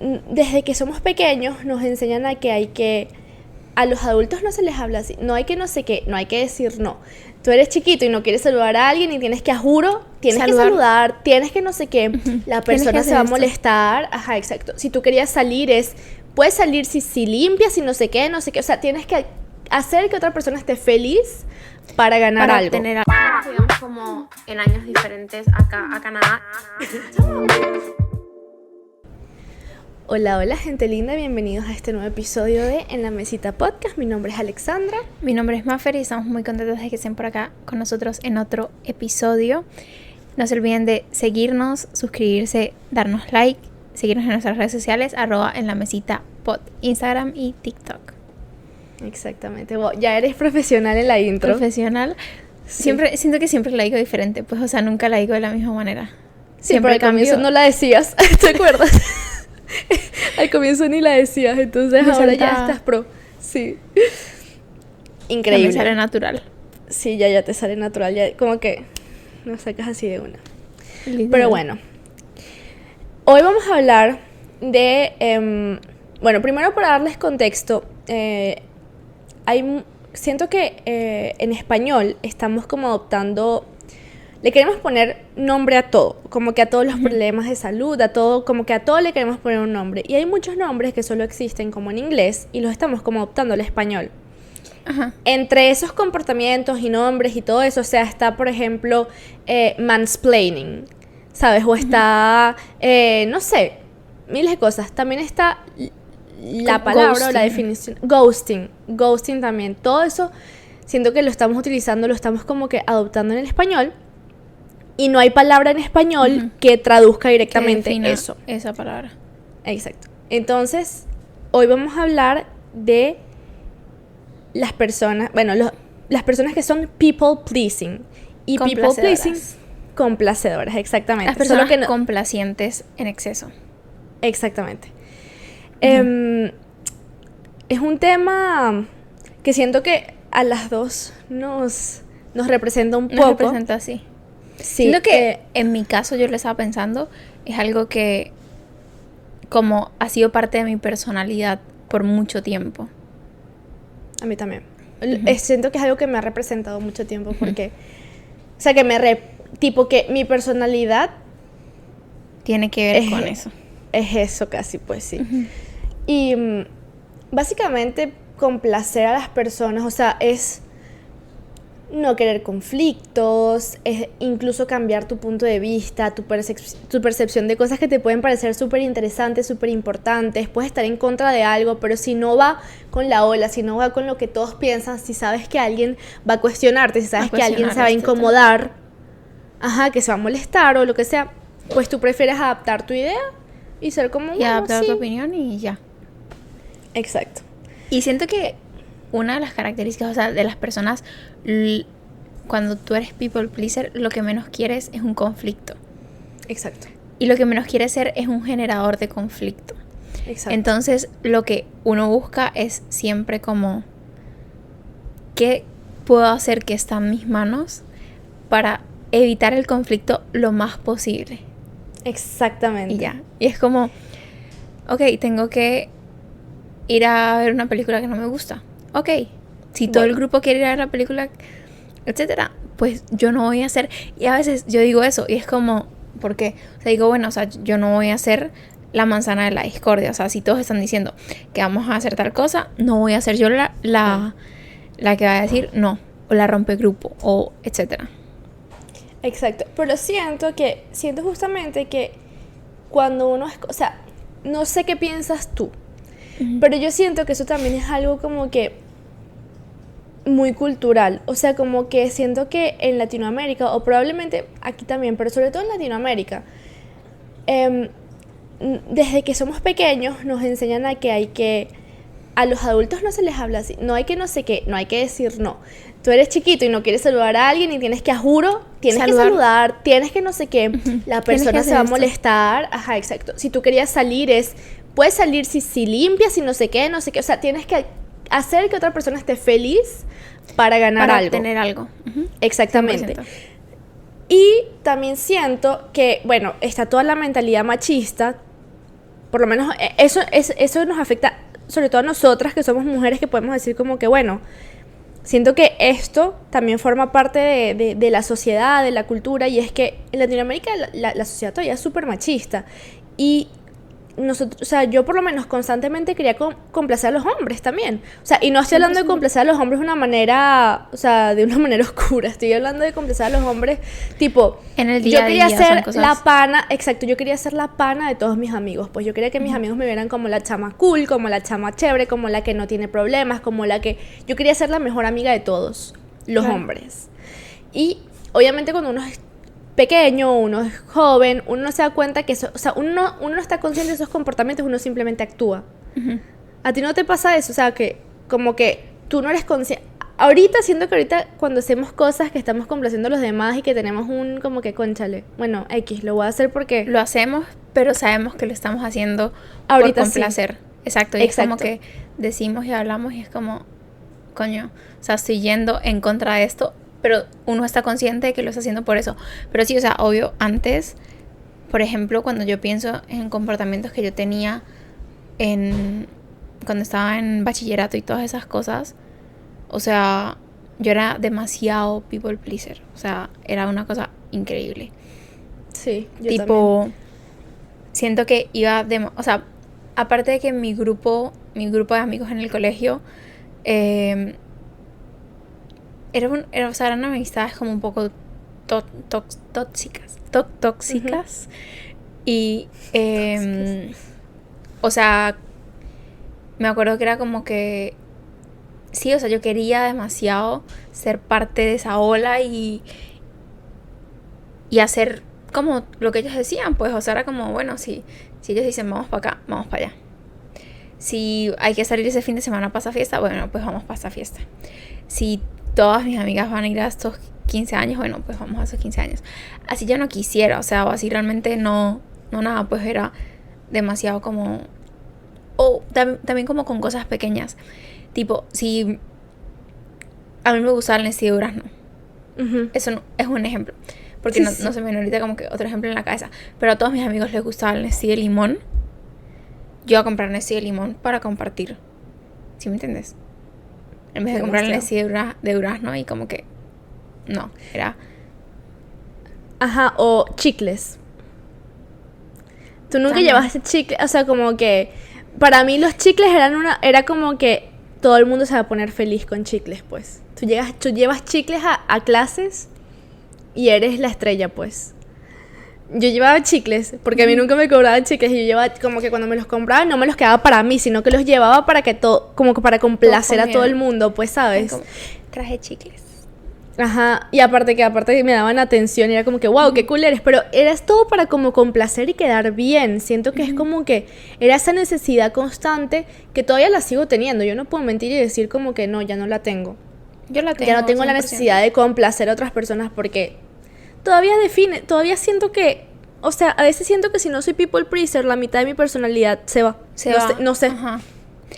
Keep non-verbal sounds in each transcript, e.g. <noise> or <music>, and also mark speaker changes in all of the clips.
Speaker 1: desde que somos pequeños nos enseñan a que hay que a los adultos no se les habla así. No hay que no sé qué, no hay que decir no. Tú eres chiquito y no quieres saludar a alguien y tienes que, a juro, tienes que saludar, tienes que no sé qué. La persona se va a molestar. Ajá, exacto. Si tú querías salir es, puedes salir si, si limpias, y no sé qué, no sé qué. O sea, tienes que hacer que otra persona esté feliz para ganar algo.
Speaker 2: Tener algo. como en años diferentes acá a Canadá. <laughs>
Speaker 1: Hola, hola gente linda, bienvenidos a este nuevo episodio de En la Mesita Podcast. Mi nombre es Alexandra.
Speaker 2: Mi nombre es Maffer y estamos muy contentos de que estén por acá con nosotros en otro episodio. No se olviden de seguirnos, suscribirse, darnos like, seguirnos en nuestras redes sociales, arroba en la mesita pod, Instagram y TikTok.
Speaker 1: Exactamente, ya eres profesional en la intro.
Speaker 2: Profesional. Siempre, siento que siempre la digo diferente, pues, o sea, nunca la digo de la misma manera.
Speaker 1: Siempre al comienzo no la decías, <laughs> ¿te acuerdas? <laughs> <laughs> Al comienzo ni la decías, entonces ahora ya estás pro. Sí.
Speaker 2: Increíble. Me sale natural.
Speaker 1: Sí, ya, ya te sale natural. Ya como que no sacas así de una. Pero bueno. Hoy vamos a hablar de. Em, bueno, primero para darles contexto. Eh, hay, siento que eh, en español estamos como adoptando le queremos poner nombre a todo, como que a todos los problemas de salud, a todo, como que a todo le queremos poner un nombre. Y hay muchos nombres que solo existen como en inglés y los estamos como adoptando al español. Entre esos comportamientos y nombres y todo eso, o sea, está, por ejemplo, eh, mansplaining, ¿sabes? O está, eh, no sé, miles de cosas. También está la palabra o la definición. Ghosting, ghosting también. Todo eso, siento que lo estamos utilizando, lo estamos como que adoptando en el español y no hay palabra en español que traduzca directamente eso.
Speaker 2: Esa palabra.
Speaker 1: Exacto. Entonces, hoy vamos a hablar de las personas, bueno, las personas que son people pleasing. Y people pleasing, complacedoras, exactamente.
Speaker 2: Las personas que complacientes en exceso.
Speaker 1: Exactamente. Em, es un tema que siento que a las dos nos, nos representa un poco. Nos
Speaker 2: representa así. Siento que eh, en mi caso yo lo estaba pensando, es algo que como ha sido parte de mi personalidad por mucho tiempo.
Speaker 1: A mí también. Siento que es algo que me ha representado mucho tiempo porque, o sea, que me, re, tipo que mi personalidad
Speaker 2: tiene que ver con eso.
Speaker 1: Es eso casi, pues sí. Y mm, básicamente complacer a las personas, o sea, es no querer conflictos, es incluso cambiar tu punto de vista, tu, tu percepción de cosas que te pueden parecer súper interesantes, súper importantes, puedes estar en contra de algo, pero si no va con la ola, si no va con lo que todos piensan, si sabes que alguien va a cuestionarte, si sabes que alguien se va a incomodar, ajá, que se va a molestar o lo que sea, pues tú prefieres adaptar tu idea y ser como...
Speaker 2: Y adaptar tu opinión y ya.
Speaker 1: Exacto.
Speaker 2: Y siento que una de las características, o sea, de las personas, cuando tú eres people pleaser, lo que menos quieres es un conflicto.
Speaker 1: Exacto.
Speaker 2: Y lo que menos quieres ser es un generador de conflicto. Exacto. Entonces, lo que uno busca es siempre como, ¿qué puedo hacer que está en mis manos para evitar el conflicto lo más posible?
Speaker 1: Exactamente.
Speaker 2: Y ya. Y es como, ok, tengo que ir a ver una película que no me gusta ok, si todo el grupo quiere ir a ver la película, etcétera, pues yo no voy a hacer. Y a veces yo digo eso y es como, ¿por qué? O sea, digo, bueno, o sea, yo no voy a hacer la manzana de la discordia. O sea, si todos están diciendo que vamos a hacer tal cosa, no voy a ser yo la, la, la que va a decir no, o la rompe grupo, o etcétera.
Speaker 1: Exacto, pero siento que, siento justamente que cuando uno es, o sea, no sé qué piensas tú, pero yo siento que eso también es algo como que muy cultural. O sea, como que siento que en Latinoamérica, o probablemente aquí también, pero sobre todo en Latinoamérica, em, desde que somos pequeños nos enseñan a que hay que... A los adultos no se les habla así. No hay que no sé qué, no hay que decir no. Tú eres chiquito y no quieres saludar a alguien y tienes que, a juro, tienes que saludar, tienes que no sé qué. La persona se va a molestar. Ajá, exacto. Si tú querías salir es puedes salir si, si limpias y no sé qué, no sé qué. O sea, tienes que hacer que otra persona esté feliz para ganar
Speaker 2: para
Speaker 1: algo.
Speaker 2: tener algo.
Speaker 1: Exactamente. Y también siento que, bueno, está toda la mentalidad machista por lo menos eh, eso, es, eso nos afecta sobre todo a nosotras que somos mujeres que podemos decir como que, bueno, siento que esto también forma parte de, de, la sociedad, de la cultura, y es que en Latinoamérica la, la sociedad todavía es súper machista. Y nosotros, o sea, yo por lo menos constantemente quería complacer a los hombres también. O sea, y no estoy hablando de complacer a los hombres de una manera, o sea, de una <laughs> manera oscura. Estoy hablando de complacer a los hombres, tipo, en el día yo quería ser la pana, exacto, yo quería ser la pana de todos mis amigos. Pues yo quería que mis amigos me vieran como la chama cool, como la chama chévere, como la que no tiene problemas, como la que yo quería ser la mejor amiga de todos los hombres. Y obviamente cuando uno pequeño, uno es joven, uno no se da cuenta que eso, o sea, uno, uno no está consciente de esos comportamientos, uno simplemente actúa. ¿A ti no te pasa eso? O sea, que como que tú no eres consciente. Ahorita siento que ahorita cuando hacemos cosas que estamos complaciendo a los demás y que tenemos un como que conchale, bueno, X, lo voy a hacer porque
Speaker 2: lo hacemos, pero sabemos que lo estamos haciendo ahorita por complacer. Exacto, y es como que decimos y hablamos y es como coño, o sea, estoy yendo en contra de esto pero uno está consciente de que lo está haciendo por eso. Pero sí, o sea, obvio, antes, por ejemplo, cuando yo pienso en comportamientos que yo tenía en cuando estaba en bachillerato y todas esas cosas, o sea, yo era demasiado people pleaser, o sea, era una cosa increíble.
Speaker 1: Sí,
Speaker 2: yo tipo siento que iba de, o sea, aparte de que mi grupo, mi grupo de amigos en el colegio eh, era, un, era, o sea, eran amistades como un poco tóxicas. tóxicas. Y, eh, o sea, me acuerdo que era como que, sí, o sea, yo quería demasiado ser parte de esa ola y, y hacer como lo que ellos decían, pues, o sea, era como, bueno, si, si ellos dicen vamos para acá, vamos para allá. Si hay que salir ese fin de semana para esa fiesta, bueno, pues vamos para esa fiesta. Si todas mis amigas van a ir a estos 15 años, bueno, pues vamos a esos 15 años. Así yo no quisiera, o sea, o así realmente no, no nada, pues era demasiado como... O también como con cosas pequeñas. Tipo, si a mí me gusta el Nestlé de durazno. Eso no, es un ejemplo. Porque no, se me viene ahorita como que otro ejemplo en la cabeza. Pero a todos mis amigos les gustaba el Nestlé de limón. Yo a comprar Nestlé de limón para compartir. ¿Sí me entiendes? En vez de comprarle así de, de durazno y como que... No, era...
Speaker 1: Ajá, o chicles. Tú nunca llevaste chicles, o sea, como que... Para mí los chicles eran una... Era como que todo el mundo se va a poner feliz con chicles, pues. Tú, llegas, tú llevas chicles a, a clases y eres la estrella, pues yo llevaba chicles, porque a mí nunca me cobraban chicles y yo llevaba como que cuando me los compraba no me los quedaba para mí, sino que los llevaba para que todo, como que para complacer a todo el mundo, pues, ¿sabes?
Speaker 2: traje chicles.
Speaker 1: Ajá, y aparte que aparte me daban atención y era como que, wow, qué cool eres, pero eras todo para como complacer y quedar bien. Siento que es como que era esa necesidad constante que todavía la sigo teniendo. Yo no puedo mentir y decir como que no, ya no la tengo. Yo la tengo. Ya no tengo la necesidad de complacer a otras personas porque todavía define, todavía siento que, o sea, a veces siento que si no soy people pleaser, la mitad de mi personalidad se va. Se no, va. Sé, no sé.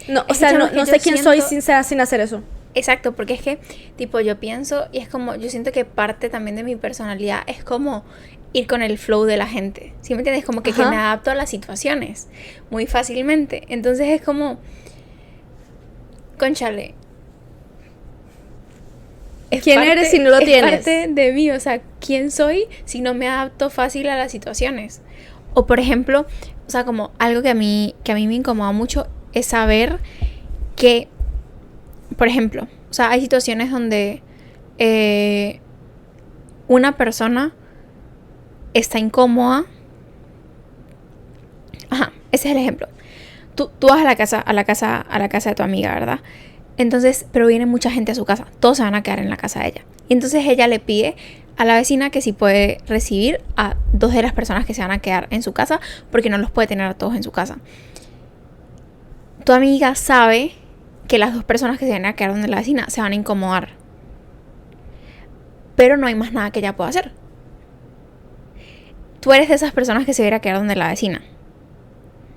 Speaker 1: No, o sea, no, sé quién soy sin, sin hacer eso.
Speaker 2: Exacto, porque es que, tipo, yo pienso y es como, yo siento que parte también de mi personalidad es como ir con el flow de la gente. ¿Sí me entiendes? Como que, que me adapto a las situaciones muy fácilmente. Entonces es como, conchale,
Speaker 1: ¿Quién eres si no lo tienes?
Speaker 2: parte de mí, o sea, ¿quién soy si no me adapto fácil a las situaciones? O por ejemplo, o sea, como algo que a mí, que a mí me incomoda mucho es saber que, por ejemplo, o sea, hay situaciones donde eh, una persona está incómoda. Ajá, ese es el ejemplo. Tú, tú vas a la casa, a la casa, a la casa de tu amiga, ¿verdad? Entonces, pero viene mucha gente a su casa. Todos se van a quedar en la casa de ella. Y entonces ella le pide a la vecina que si puede recibir a dos de las personas que se van a quedar en su casa porque no los puede tener a todos en su casa. Tu amiga sabe que las dos personas que se van a quedar donde la vecina se van a incomodar. Pero no hay más nada que ella pueda hacer. Tú eres de esas personas que se van a quedar donde la vecina.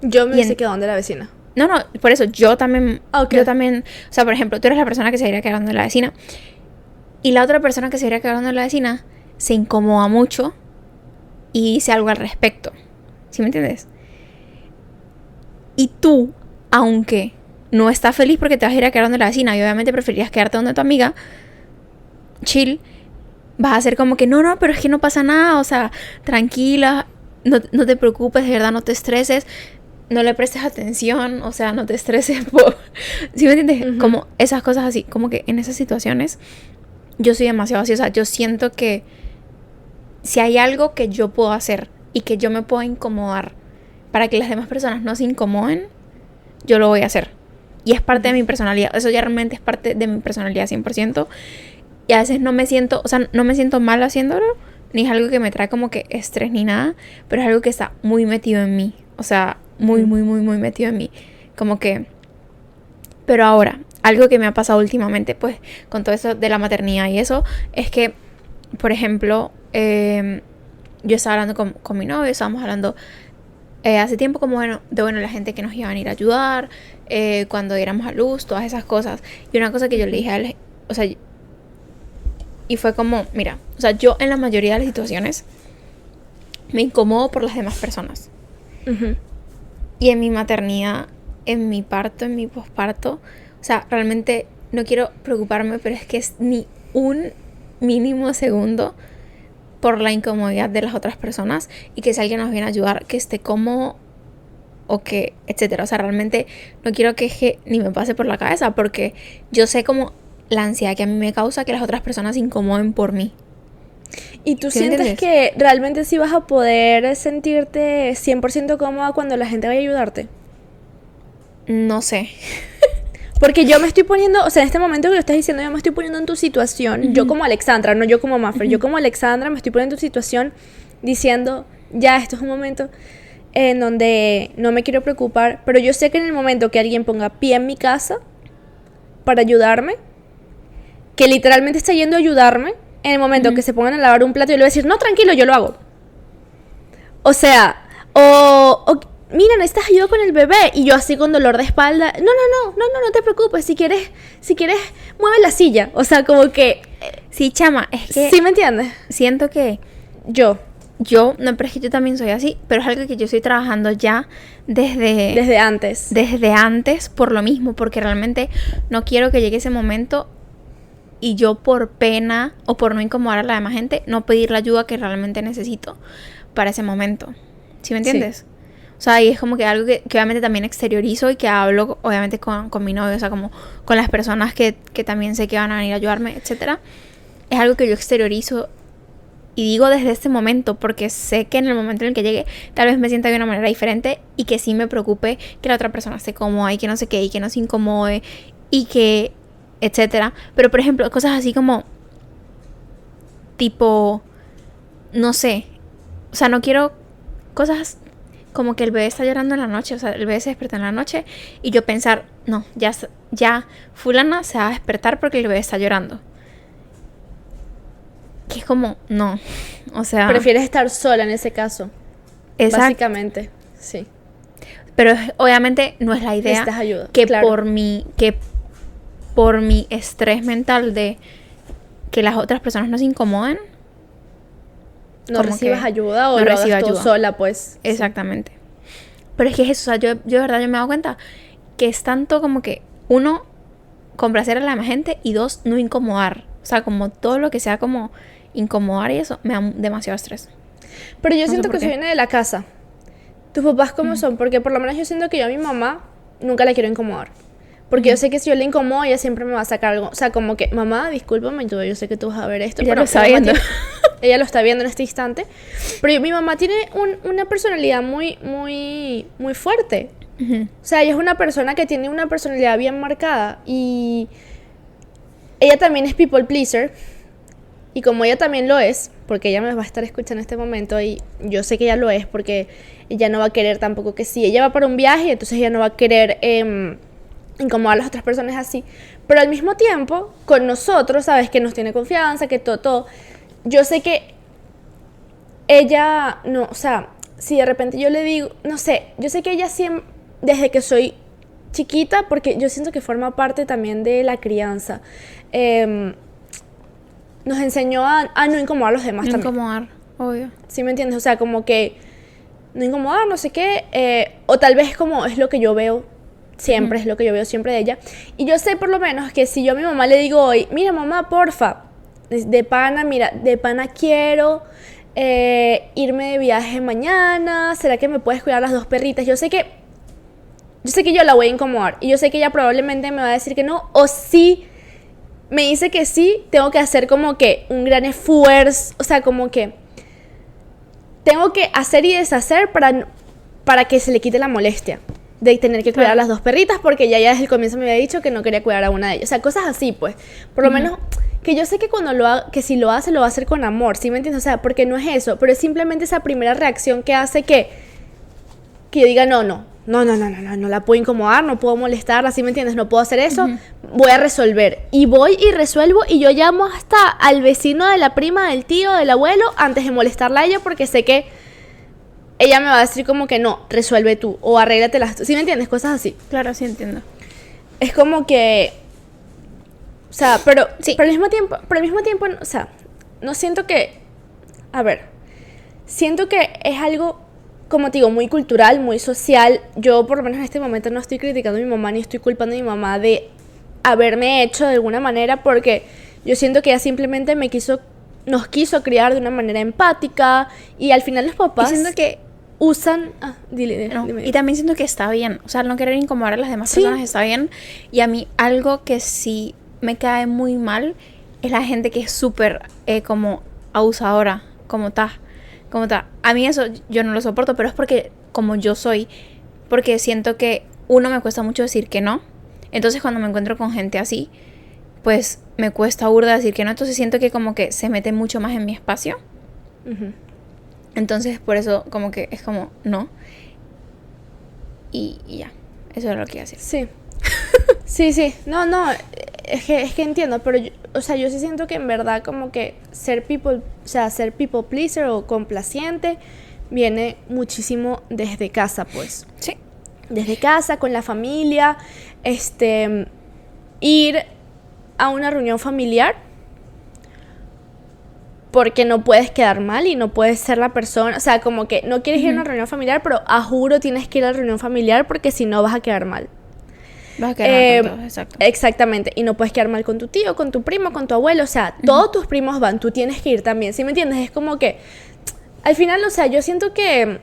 Speaker 1: Yo me hubiese quedado donde la vecina.
Speaker 2: No, no, por eso yo también. Yo también. O sea, por ejemplo, tú eres la persona que se iría quedando en la vecina. Y la otra persona que se iría quedando en la vecina se incomoda mucho y dice algo al respecto. ¿Sí me entiendes? Y tú, aunque no estás feliz porque te vas a ir a quedar donde la vecina y obviamente preferirías quedarte donde tu amiga, chill, vas a ser como que no, no, pero es que no pasa nada, o sea, tranquila, no, no te preocupes, de verdad, no te estreses, no le prestes atención, o sea, no te estreses <laughs> por... ¿Sí me entiendes? Como esas cosas así, como que en esas situaciones yo soy demasiado así, o sea, yo siento que si hay algo que yo puedo hacer y que yo me puedo incomodar para que las demás personas no se incomoden, yo lo voy a hacer. Y es parte de mi personalidad. Eso ya realmente es parte de mi personalidad 100%. Y a veces no me siento, o sea, no me siento mal haciéndolo, ni es algo que me trae como que estrés ni nada, pero es algo que está muy metido en mí. O sea, muy, muy, muy, muy metido en mí. Como que... Pero ahora, algo que me ha pasado últimamente, pues, con todo eso de la maternidad y eso, es que, por ejemplo, em, yo estaba hablando con, con mi novio, estábamos hablando eh, hace tiempo como bueno, de bueno, la gente que nos iba a venir a ayudar, eh, cuando diéramos a luz, todas esas cosas. Y una cosa que yo le dije a él, o sea, y fue como, mira, o sea, yo en la mayoría de las situaciones me incomodo por las demás personas. Y en mi maternidad, en mi parto, en mi posparto, o sea, realmente no quiero preocuparme, pero es que es ni un mínimo segundo por la incomodidad de las otras personas y que si alguien nos viene a ayudar, que esté cómodo o que, etcétera. O sea, realmente no quiero que ni me pase por la cabeza porque yo sé como la ansiedad que a mí me causa que las otras personas se incomoden por mí.
Speaker 1: ¿Y tú sientes que realmente sí vas a poder sentirte 100% cómoda cuando la gente vaya a ayudarte?
Speaker 2: No sé. <laughs>
Speaker 1: Porque yo me estoy poniendo, o sea, en este momento que lo estás diciendo, yo me estoy poniendo en tu situación, yo como Alexandra, no yo como Maffer, yo como Alexandra me estoy poniendo en tu situación diciendo, ya, esto es un momento en donde no me quiero preocupar, pero yo sé que en el momento que alguien ponga pie en mi casa para ayudarme, que literalmente está yendo a ayudarme, en el momento que se pongan a lavar un plato, yo le voy a decir, no, tranquilo, yo lo hago. O sea, o mira, necesitas ayuda con el bebé. Y yo así con dolor de espalda, no, no, no, no, no, no te preocupes, si quieres, si quieres, mueve la silla. O sea, como que...
Speaker 2: Sí, chama, es que...
Speaker 1: ¿Sí me entiendes?
Speaker 2: Siento que yo, yo, no, pero es que yo también soy así, pero es algo que yo estoy trabajando ya desde...
Speaker 1: Desde antes.
Speaker 2: Desde antes, por lo mismo, porque realmente no quiero que llegue ese momento y yo por pena o por no incomodar a la demás gente, no pedir la ayuda que realmente necesito para ese momento. ¿Sí me entiendes? O sea, y es como que algo que, obviamente también exteriorizo y que hablo obviamente con, mi novio, o sea, como con las personas que, también sé que van a venir a ayudarme, etc. Es algo que yo exteriorizo y digo desde este momento porque sé que en el momento en el que llegue tal vez me sienta de una manera diferente y que sí me preocupe que la otra persona esté cómoda y que no sé qué y que no se incomode y que etcétera. Pero por ejemplo, cosas así como tipo no sé, o sea, no quiero cosas como que el bebé está llorando en la noche, o sea, el bebé se despierta en la noche y yo pensar, no, ya, ya fulana se va a despertar porque el bebé está llorando. Que es como, no, <laughs> o sea...
Speaker 1: Prefieres estar sola en ese caso. Básicamente, sí.
Speaker 2: Pero obviamente no es la idea
Speaker 1: ayuda,
Speaker 2: que por mi que por mi estrés mental de que las otras personas no se incomoden,
Speaker 1: no recibas ayuda o no lo hagas sola, pues.
Speaker 2: Exactamente. Pero es que es eso, o sea, yo, yo de verdad yo me he dado cuenta que es tanto como que uno complacer a la gente y dos no incomodar. O sea, como todo lo que sea como incomodar y eso me da demasiado estrés.
Speaker 1: Pero yo siento que eso viene de la casa. ¿Tus papás cómo son? Porque por lo menos yo siento que yo a mi mamá nunca la quiero incomodar. Porque yo sé que si yo le incomodo, ella siempre me va a sacar algo. O sea, como que, mamá, discúlpame, yo sé que tú vas a ver esto.
Speaker 2: Ella lo está viendo. <laughs>
Speaker 1: ella lo está viendo en este instante. Pero mi mamá tiene una personalidad muy, muy, muy fuerte. O sea, ella es una persona que tiene una personalidad bien marcada. Y ella también es people pleaser. Y como ella también lo es, porque ella me va a estar escuchando en este momento y yo sé que ella lo es porque ella no va a querer tampoco que si ella va para un viaje, entonces ella no va a querer... Eh, incomodar a las otras personas así. Pero al mismo tiempo, con nosotros, ¿sabes? Que nos tiene confianza, que todo, todo. Yo sé que ella, no, o sea, si de repente yo le digo, no sé, yo sé que ella siempre, desde que soy chiquita, porque yo siento que forma parte también de la crianza, em, nos enseñó a, no incomodar a los demás
Speaker 2: no incomodar, obvio.
Speaker 1: ¿Sí me entiendes? O sea, como que no incomodar, no sé qué, eh, o tal vez como es lo que yo veo siempre, es lo que yo veo siempre de ella. Y yo sé por lo menos que si yo a mi mamá le digo hoy, mira mamá, porfa, de pana, mira, de pana quiero eh, irme de viaje mañana, ¿será que me puedes cuidar las dos perritas? Yo sé que, yo sé que yo la voy a incomodar y yo sé que ella probablemente me va a decir que no, o si me dice que sí, tengo que hacer como que un gran esfuerzo, o sea, como que tengo que hacer y deshacer para, para que se le quite la molestia de tener que cuidar a las dos perritas porque ya, ya desde el comienzo me había dicho que no quería cuidar a una de ellas. O sea, cosas así, pues. Por lo menos que yo sé que cuando lo ha, que si lo hace lo va a hacer con amor, ¿sí me entiendes? O sea, porque no es eso, pero es simplemente esa primera reacción que hace que que yo diga, "No, no, no, no, no, no, no, no la puedo incomodar, no puedo molestarla, ¿sí me entiendes? No puedo hacer eso, voy a resolver." Y voy y resuelvo y yo llamo hasta al vecino de la prima, del tío, del abuelo antes de molestarla a ella porque sé que ella me va a decir como que no, resuelve tú o arréglatelas tú, ¿sí me entiendes? Cosas así.
Speaker 2: Claro, sí entiendo.
Speaker 1: Es como que o sea, pero, sí. pero al mismo tiempo, pero al mismo tiempo, o sea, no siento que, a ver, siento que es algo, como te digo, muy cultural, muy social. Yo por lo menos en este momento no estoy criticando a mi mamá ni estoy culpando a mi mamá de haberme hecho de alguna manera porque yo siento que ella simplemente me quiso, nos quiso criar de una manera empática y al final los papás...
Speaker 2: siento que
Speaker 1: usan. Ah, dile,
Speaker 2: Y también siento que está bien. O sea, no querer incomodar a las demás personas está bien. Y a mí, algo que sí me cae muy mal es la gente que es súper eh, como abusadora, como ta, como ta. A mí eso yo no lo soporto, pero es porque como yo soy, porque siento que uno me cuesta mucho decir que no. Entonces cuando me encuentro con gente así, pues me cuesta burda decir que no. Entonces siento que como que se mete mucho más en mi espacio. Entonces por eso como que es como no. Y, y ya, eso es lo que iba a decir.
Speaker 1: Sí. sí, sí. No, no es que, es que entiendo, pero yo, o sea, yo sí siento que en verdad como que ser people, o sea, ser people pleaser o complaciente viene muchísimo desde casa, pues.
Speaker 2: Sí.
Speaker 1: Desde casa, con la familia, este, ir a una reunión familiar porque no puedes quedar mal y no puedes ser la persona, o sea, como que no quieres ir a una reunión familiar, pero a juro tienes que ir a la reunión familiar porque si no vas a quedar mal.
Speaker 2: Vas a quedar mal con todos, exacto.
Speaker 1: Exactamente. Y no puedes quedar mal con tu tío, con tu primo, con tu abuelo. O sea, todos tus primos van, tú tienes que ir también. ¿Sí me entiendes? Es como que. Al final, o sea, yo siento que.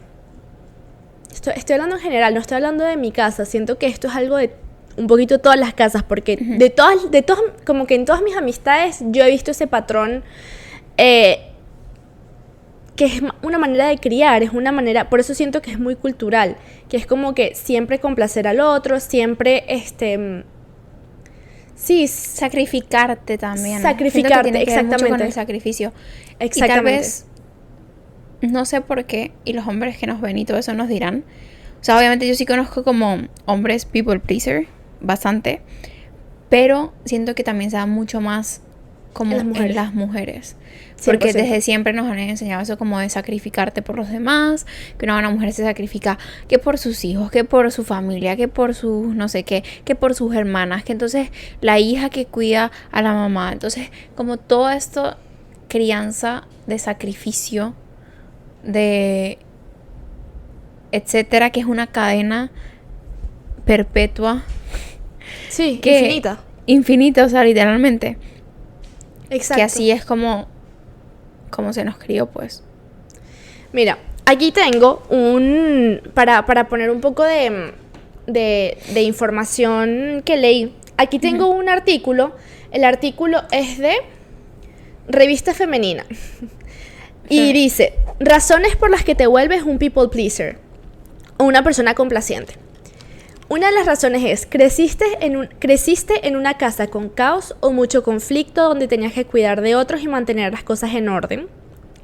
Speaker 1: Estoy, estoy hablando en general, no estoy hablando de mi casa. Siento que esto es algo de un poquito todas las casas, porque de todas, de todas, como que en todas mis amistades yo he visto ese patrón eh, que es una manera de criar, es una manera, por eso siento que es muy cultural, que es como que siempre complacer al otro, siempre este
Speaker 2: sí, sacrificarte también.
Speaker 1: Sacrificarte, exactamente. con
Speaker 2: el sacrificio. Exactamente. Y tal vez no sé por qué y los hombres que nos ven y todo eso nos dirán. O sea, obviamente yo sí conozco como hombres people pleaser bastante, pero siento que también se da mucho más como en las mujeres. Porque desde siempre nos han enseñado eso como de sacrificarte por los demás, que una buena mujer se sacrifica que por sus hijos, que por su familia, que por sus no sé qué, que por sus hermanas, que entonces la hija que cuida a la mamá. Entonces, como todo esto, crianza de sacrificio, de etcétera, que es una cadena perpetua.
Speaker 1: Sí, que, infinita.
Speaker 2: Infinita, o sea, literalmente. Exacto. Que así es como cómo se nos crió, pues.
Speaker 1: Mira, aquí tengo un. Para, poner un poco de, de, información que leí. Aquí tengo un artículo. El artículo es de Revista Femenina. Y dice: Razones por las que te vuelves un people pleaser. O una persona complaciente. Una de las razones es, creciste en, un, creciste en una casa con caos o mucho conflicto donde tenías que cuidar de otros y mantener las cosas en orden.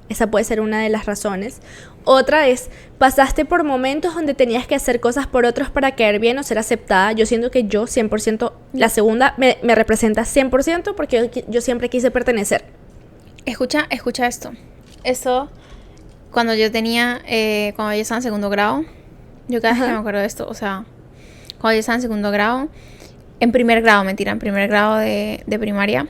Speaker 1: Esa puede ser una de las razones. Otra es, pasaste por momentos donde tenías que hacer cosas por otros para caer bien o ser aceptada. Yo siento que yo 100%, la segunda me, representa 100% porque yo, siempre quise pertenecer.
Speaker 2: Escucha, escucha esto. Eso, cuando yo tenía, eh, cuando yo estaba en segundo grado, yo cada vez que me acuerdo de esto, o sea, cuando yo estaba en segundo grado, en primer grado, mentira, en primer grado de, primaria,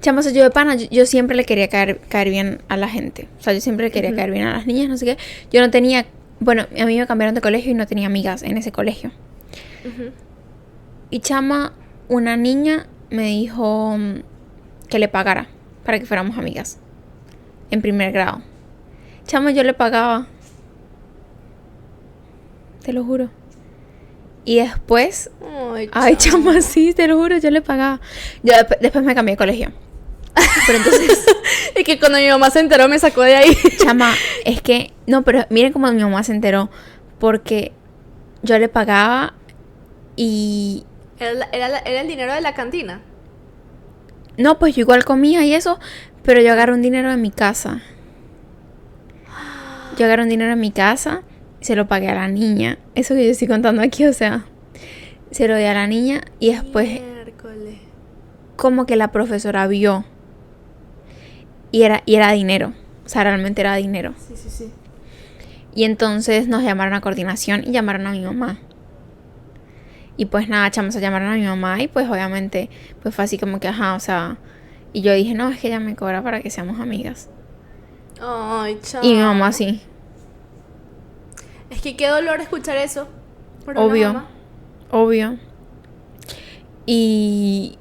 Speaker 2: Chama, yo de pana, yo, yo siempre le quería caer, caer bien a la gente. O sea, yo siempre le quería caer bien a las niñas, no sé qué. Yo no tenía, bueno, a mí me cambiaron de colegio y no tenía amigas en ese colegio. Y chama, una niña me dijo mm, que le pagara para que fuéramos amigas. En primer grado. Chama, yo le pagaba. Te lo juro. Y después
Speaker 1: Ay,
Speaker 2: Ay,
Speaker 1: chama.
Speaker 2: chama, <laughs> sí, te lo juro, yo le pagaba. Yo desp- después me cambié de colegio. Pero entonces, <laughs>
Speaker 1: Y que cuando mi mamá se enteró me sacó de ahí. <laughs>
Speaker 2: chama, es que, no, pero miren cómo mi mamá se enteró. Porque yo le pagaba y,
Speaker 1: Era, era, era el dinero de la cantina.
Speaker 2: no, pues yo igual comía y eso, pero yo agarré un dinero de mi casa. Yo agarré un dinero de mi casa se lo pagué a la niña. Eso que yo estoy contando aquí, o sea, se lo di a la niña y después
Speaker 1: Miércoles.
Speaker 2: como que la profesora vio y era, y era dinero. O sea, realmente era dinero.
Speaker 1: Sí, sí, sí.
Speaker 2: Y entonces nos llamaron a coordinación y llamaron a mi mamá. Y pues nada, chamos, llamaron a mi mamá y pues obviamente pues fue así como que, ajá, o sea... Y yo dije, no, es que ella me cobra para que seamos amigas.
Speaker 1: Ay.
Speaker 2: Y mi mamá sí,
Speaker 1: Es que qué dolor escuchar eso.
Speaker 2: obvio,
Speaker 1: mamá.
Speaker 2: obvio. Y,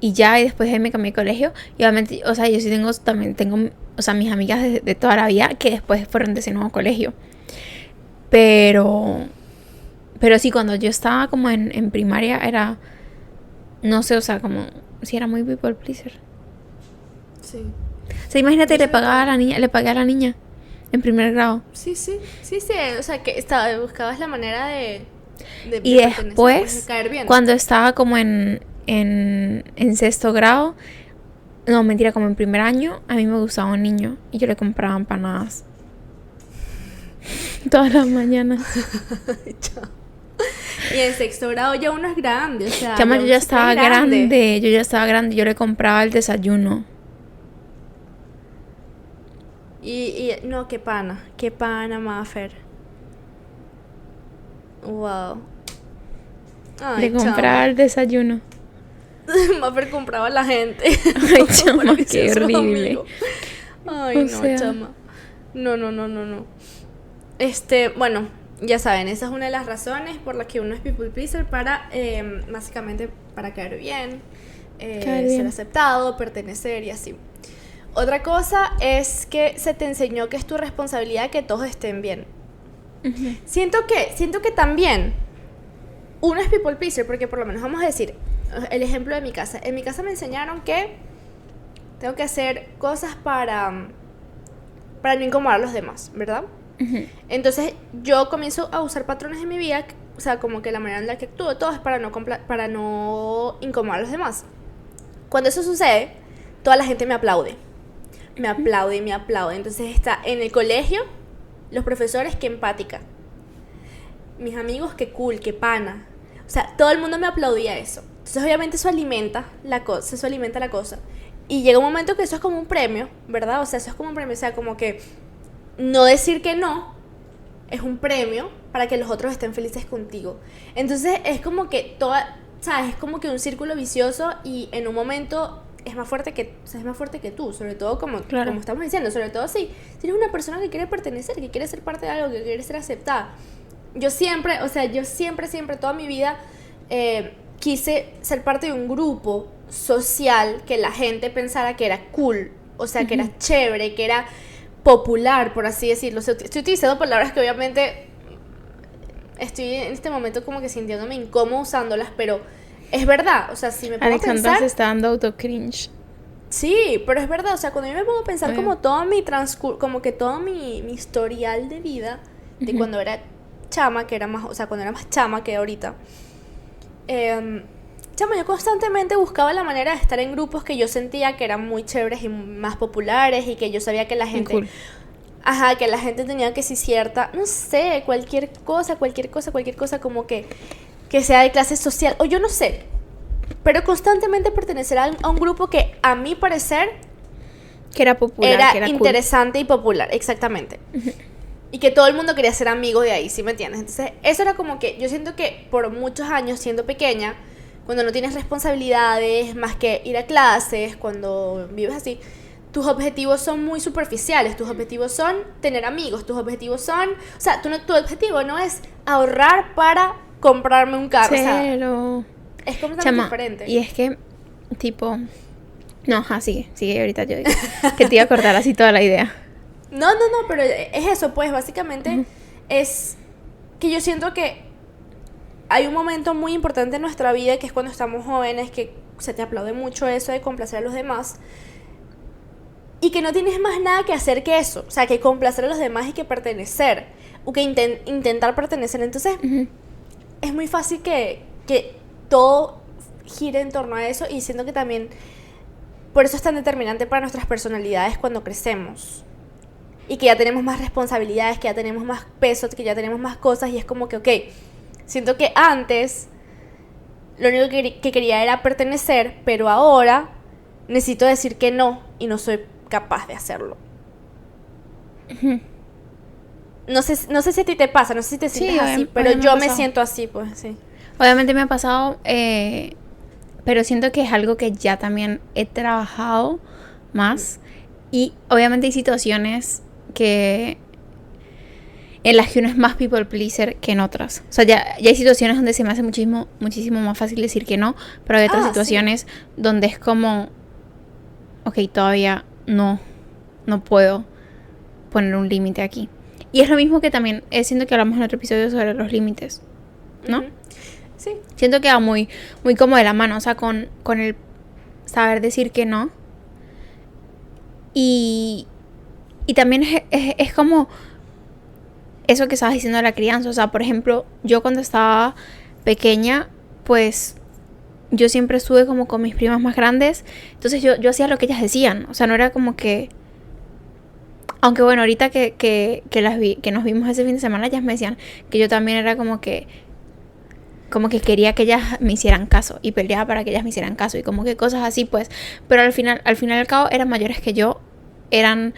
Speaker 2: y ya, y después me cambié de colegio. Y obviamente, o sea, yo sí tengo, también tengo, o sea, mis amigas de, de toda la vida que después fueron de ese nuevo colegio. Pero, pero sí, cuando yo estaba como en, en primaria era, no sé, o sea, como, si era muy people pleaser.
Speaker 1: Sí.
Speaker 2: O sea, imagínate, le pagaba a la niña, le pagué a la niña en primer grado.
Speaker 1: Sí, sí. Sí, sí. O sea, que estaba, buscabas la manera de. de
Speaker 2: Y
Speaker 1: pues,
Speaker 2: después,
Speaker 1: de caer bien.
Speaker 2: cuando estaba como en, en, en sexto grado, no, mentira, como en primer año, a mí me gustaba un niño y yo le compraba empanadas. <laughs> Todas las mañanas. <laughs>
Speaker 1: Y en sexto grado ya uno es grande. O sea,
Speaker 2: Chama, yo ya estaba grande. yo ya estaba grande, yo le compraba el desayuno.
Speaker 1: Y, y no, qué pana, qué pana, Maffer. Wow. Ay,
Speaker 2: le compraba el desayuno. <laughs>
Speaker 1: Maffer compraba a la gente. <laughs>
Speaker 2: Ay, <laughs> chama, qué horrible.
Speaker 1: Ay,
Speaker 2: O
Speaker 1: no,
Speaker 2: sea.
Speaker 1: chama. No, no, no, no, no. Este, bueno, ya saben, esa es una de las razones por las que uno es people pleaser para, eh, básicamente, para caer bien, eh,
Speaker 2: Caer
Speaker 1: ser
Speaker 2: bien.
Speaker 1: aceptado, pertenecer y así. Otra cosa es que se te enseñó que es tu responsabilidad que todos estén bien.
Speaker 2: Ujú.
Speaker 1: Siento que, siento que también uno es people pleaser, porque por lo menos vamos a decir, el ejemplo de mi casa. En mi casa me enseñaron que tengo que hacer cosas para, para no incomodar a los demás, ¿verdad?
Speaker 2: Ujú.
Speaker 1: Entonces yo comienzo a usar patrones en mi vida, o sea, como que la manera en la que actúo, todo es para no, para no incomodar a los demás. Cuando eso sucede, toda la gente me aplaude. Me aplaude y me aplaude. Entonces está en el colegio, los profesores, que empática. Mis amigos, que cool, que pana. O sea, todo el mundo me aplaudía eso. Entonces obviamente eso alimenta la cosa, eso alimenta la cosa. Y llega un momento que eso es como un premio, ¿verdad? O sea, eso es como un premio, o sea, como que no decir que no es un premio para que los otros estén felices contigo. Entonces es como que toda, ¿sabes? Es como que un círculo vicioso y en un momento es más fuerte que, o sea, es más fuerte que tú, sobre todo como,
Speaker 2: Claro.
Speaker 1: como estamos diciendo, sobre todo si, si eres una persona que quiere pertenecer, que quiere ser parte de algo, que quiere ser aceptada. Yo siempre, o sea, yo siempre, siempre, toda mi vida eh, quise ser parte de un grupo social que la gente pensara que era cool, o sea, que era chévere, que era popular, por así decirlo. O sea, estoy utilizando palabras que obviamente estoy en este momento como que sintiéndome incómodo usándolas, pero es verdad, o sea, si me pongo a
Speaker 2: Alexandra
Speaker 1: pensar...
Speaker 2: se está dando auto cringe.
Speaker 1: Sí, pero es verdad, o sea, cuando yo me pongo a pensar como todo mi transcurso, como que todo mi, mi historial de vida, de cuando era chama, que era más, o sea, cuando era más chama que ahorita, em, chama, yo constantemente buscaba la manera de estar en grupos que yo sentía que eran muy chéveres y más populares y que yo sabía que la gente...
Speaker 2: cool.
Speaker 1: Ajá, que la gente tenía que si cierta, no sé, cualquier cosa, cualquier cosa, cualquier cosa como que, que sea de clase social, o yo no sé, pero constantemente pertenecer a, un grupo que a mi parecer
Speaker 2: Que era popular,
Speaker 1: era,
Speaker 2: que era cool.
Speaker 1: interesante y popular, exactamente. Y que todo el mundo quería ser amigo de ahí, ¿sí me entiendes? Entonces, eso era como que yo siento que por muchos años siendo pequeña, cuando no tienes responsabilidades más que ir a clases, cuando vives así, tus objetivos son muy superficiales, tus objetivos son tener amigos, tus objetivos son, o sea, tu, tu objetivo no es ahorrar para comprarme un carro,
Speaker 2: Cero.
Speaker 1: es completamente diferente.
Speaker 2: Y es que, tipo, no, ajá, sigue, sigue ahorita yo digo, que te iba a cortar así toda la idea. <laughs>
Speaker 1: No, no, no, pero es eso, pues básicamente es que yo siento que hay un momento muy importante en nuestra vida que es cuando estamos jóvenes, que se te aplaude mucho eso de complacer a los demás. Y que no tienes más nada que hacer que eso. O sea, que complacer a los demás y que pertenecer. O que intentar pertenecer. Entonces, es muy fácil que, que todo gire en torno a eso. Y siento que también por eso es tan determinante para nuestras personalidades cuando crecemos. Y que ya tenemos más responsabilidades, que ya tenemos más peso, que ya tenemos más cosas. Y es como que, ok, siento que antes lo único que, quería era pertenecer, pero ahora necesito decir que no y no soy capaz de hacerlo. No sé, no sé si a ti te pasa, no sé si te sientes así, pero yo me, siento así, pues sí.
Speaker 2: Obviamente me ha pasado, eh, pero siento que es algo que ya también he trabajado más. Y obviamente hay situaciones que en las que uno es más people pleaser que en otras. O sea, ya, hay situaciones donde se me hace muchísimo, muchísimo más fácil decir que no, pero hay otras ah, situaciones donde es como, ok, todavía no, no puedo poner un límite aquí. Y es lo mismo que también, es siento que hablamos en otro episodio sobre los límites, ¿no?
Speaker 1: Sí.
Speaker 2: Siento que va muy, muy como de la mano, o sea, con, con el saber decir que no. Y, y también es, es como eso que estabas diciendo de la crianza. O sea, por ejemplo, yo cuando estaba pequeña, pues yo siempre estuve como con mis primas más grandes. Entonces yo, yo hacía lo que ellas decían. O sea, no era como que... Aunque bueno, ahorita que, que, que, las vi, que nos vimos ese fin de semana, ellas me decían que yo también era como que... Como que quería que ellas me hicieran caso. Y peleaba para que ellas me hicieran caso. Y como que cosas así, pues. Pero al final, al final al cabo, eran mayores que yo. Eran...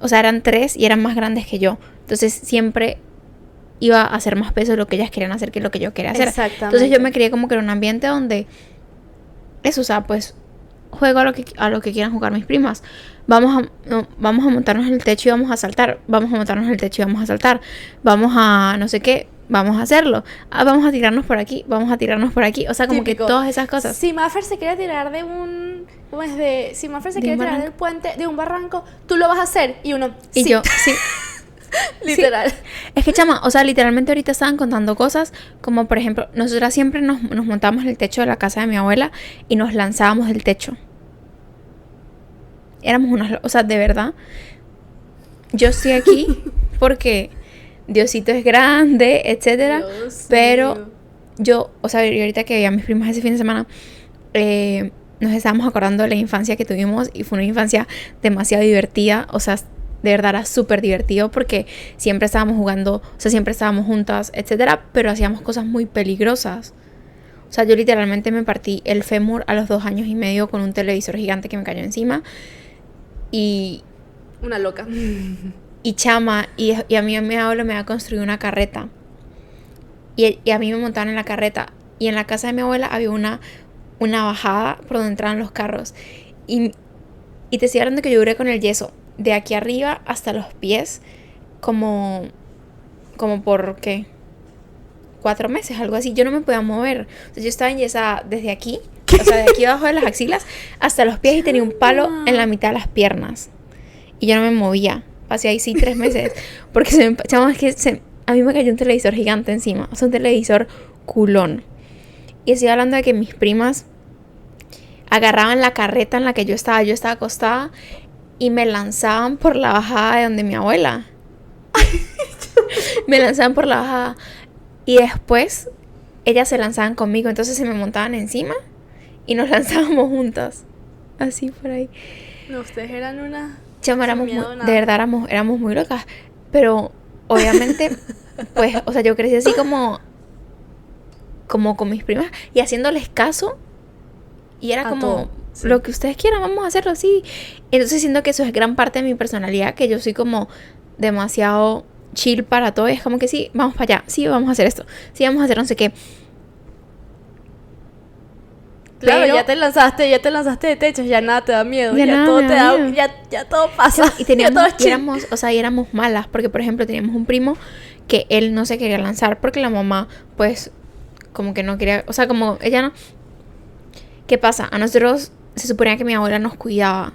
Speaker 2: O sea, eran tres y eran más grandes que yo. Entonces siempre iba a hacer más peso de lo que ellas querían hacer que lo que yo quería hacer. Entonces yo me crié como que en un ambiente donde eso, o sea, pues juego a lo que, a lo que quieran jugar mis primas. Vamos a, vamos a montarnos en el techo y vamos a saltar. Vamos a montarnos en el techo y vamos a saltar. Vamos a no sé qué. Vamos a hacerlo. Ah, vamos a tirarnos por aquí. Vamos a tirarnos por aquí. O sea, como que todas esas cosas.
Speaker 1: Si Maffer se quiere tirar de un. ¿Cómo es de.? Si Maffer se quiere tirar del puente, de un barranco, tú lo vas a hacer. Y uno.
Speaker 2: Y yo, <laughs> sí. <laughs>
Speaker 1: Literal.
Speaker 2: Es que, chama, o sea, literalmente ahorita estaban contando cosas como, por ejemplo, nosotras siempre nos, nos montamos en el techo de la casa de mi abuela y nos lanzábamos del techo. Éramos unas... O sea, de verdad, yo estoy aquí <laughs> porque Diosito es grande, etcétera. pero yo, o sea, ahorita que vi a mis primas ese fin de semana, eh, nos estábamos acordando de la infancia que tuvimos y fue una infancia demasiado divertida. O sea, de verdad era súper divertido porque siempre estábamos jugando, o sea, siempre estábamos juntas, etcétera, pero hacíamos cosas muy peligrosas. O sea, yo literalmente me partí el fémur a los dos años y medio con un televisor gigante que me cayó encima. Y.
Speaker 1: Una loca.
Speaker 2: Y chama, y, a mí mi abuelo me había construido una carreta. Y, y, a mí me montaban en la carreta. Y en la casa de mi abuela había una, una bajada por donde entraban los carros. Y, y te estoy hablando que yo duré con el yeso de aquí arriba hasta los pies como como por qué cuatro meses algo así yo no me podía mover. Yo estaba enyesada desde aquí o sea de aquí abajo de las axilas hasta los pies y tenía un palo en la mitad de las piernas. Y yo no me movía. Pasé ahí sí tres meses. Porque se me es que se, a mí me cayó un televisor gigante encima. O sea un televisor culón. Y estoy hablando de que mis primas agarraban la carreta en la que yo estaba. Yo estaba acostada y me lanzaban por la bajada de donde mi abuela. <laughs> me lanzaban por la bajada. Y después ellas se lanzaban conmigo, entonces se me montaban encima y nos <laughs> lanzábamos juntas. Así por ahí.
Speaker 1: No, ustedes eran una...
Speaker 2: Chama, éramos de verdad éramos, éramos muy locas. Pero obviamente, <laughs> pues, o sea, yo crecí así como como con mis primas y haciéndoles caso y era como lo que ustedes quieran, vamos a hacerlo así. Entonces siento que eso es gran parte de mi personalidad, que yo soy como demasiado chill para todo. es como que sí, vamos para allá, sí, vamos a hacer esto, sí, vamos a hacer no sé qué.
Speaker 1: Claro, ya te lanzaste, ya te lanzaste de techo, ya nada te da miedo, ya, todo te da, ya, ya, todo pasa.
Speaker 2: Y <laughs> teníamos, y éramos, o sea, y éramos malas, porque por ejemplo teníamos un primo que él no se quería lanzar porque la mamá, pues, como que no quería, o sea, como ella no. ¿Qué pasa? A nosotros se suponía que mi abuela nos cuidaba.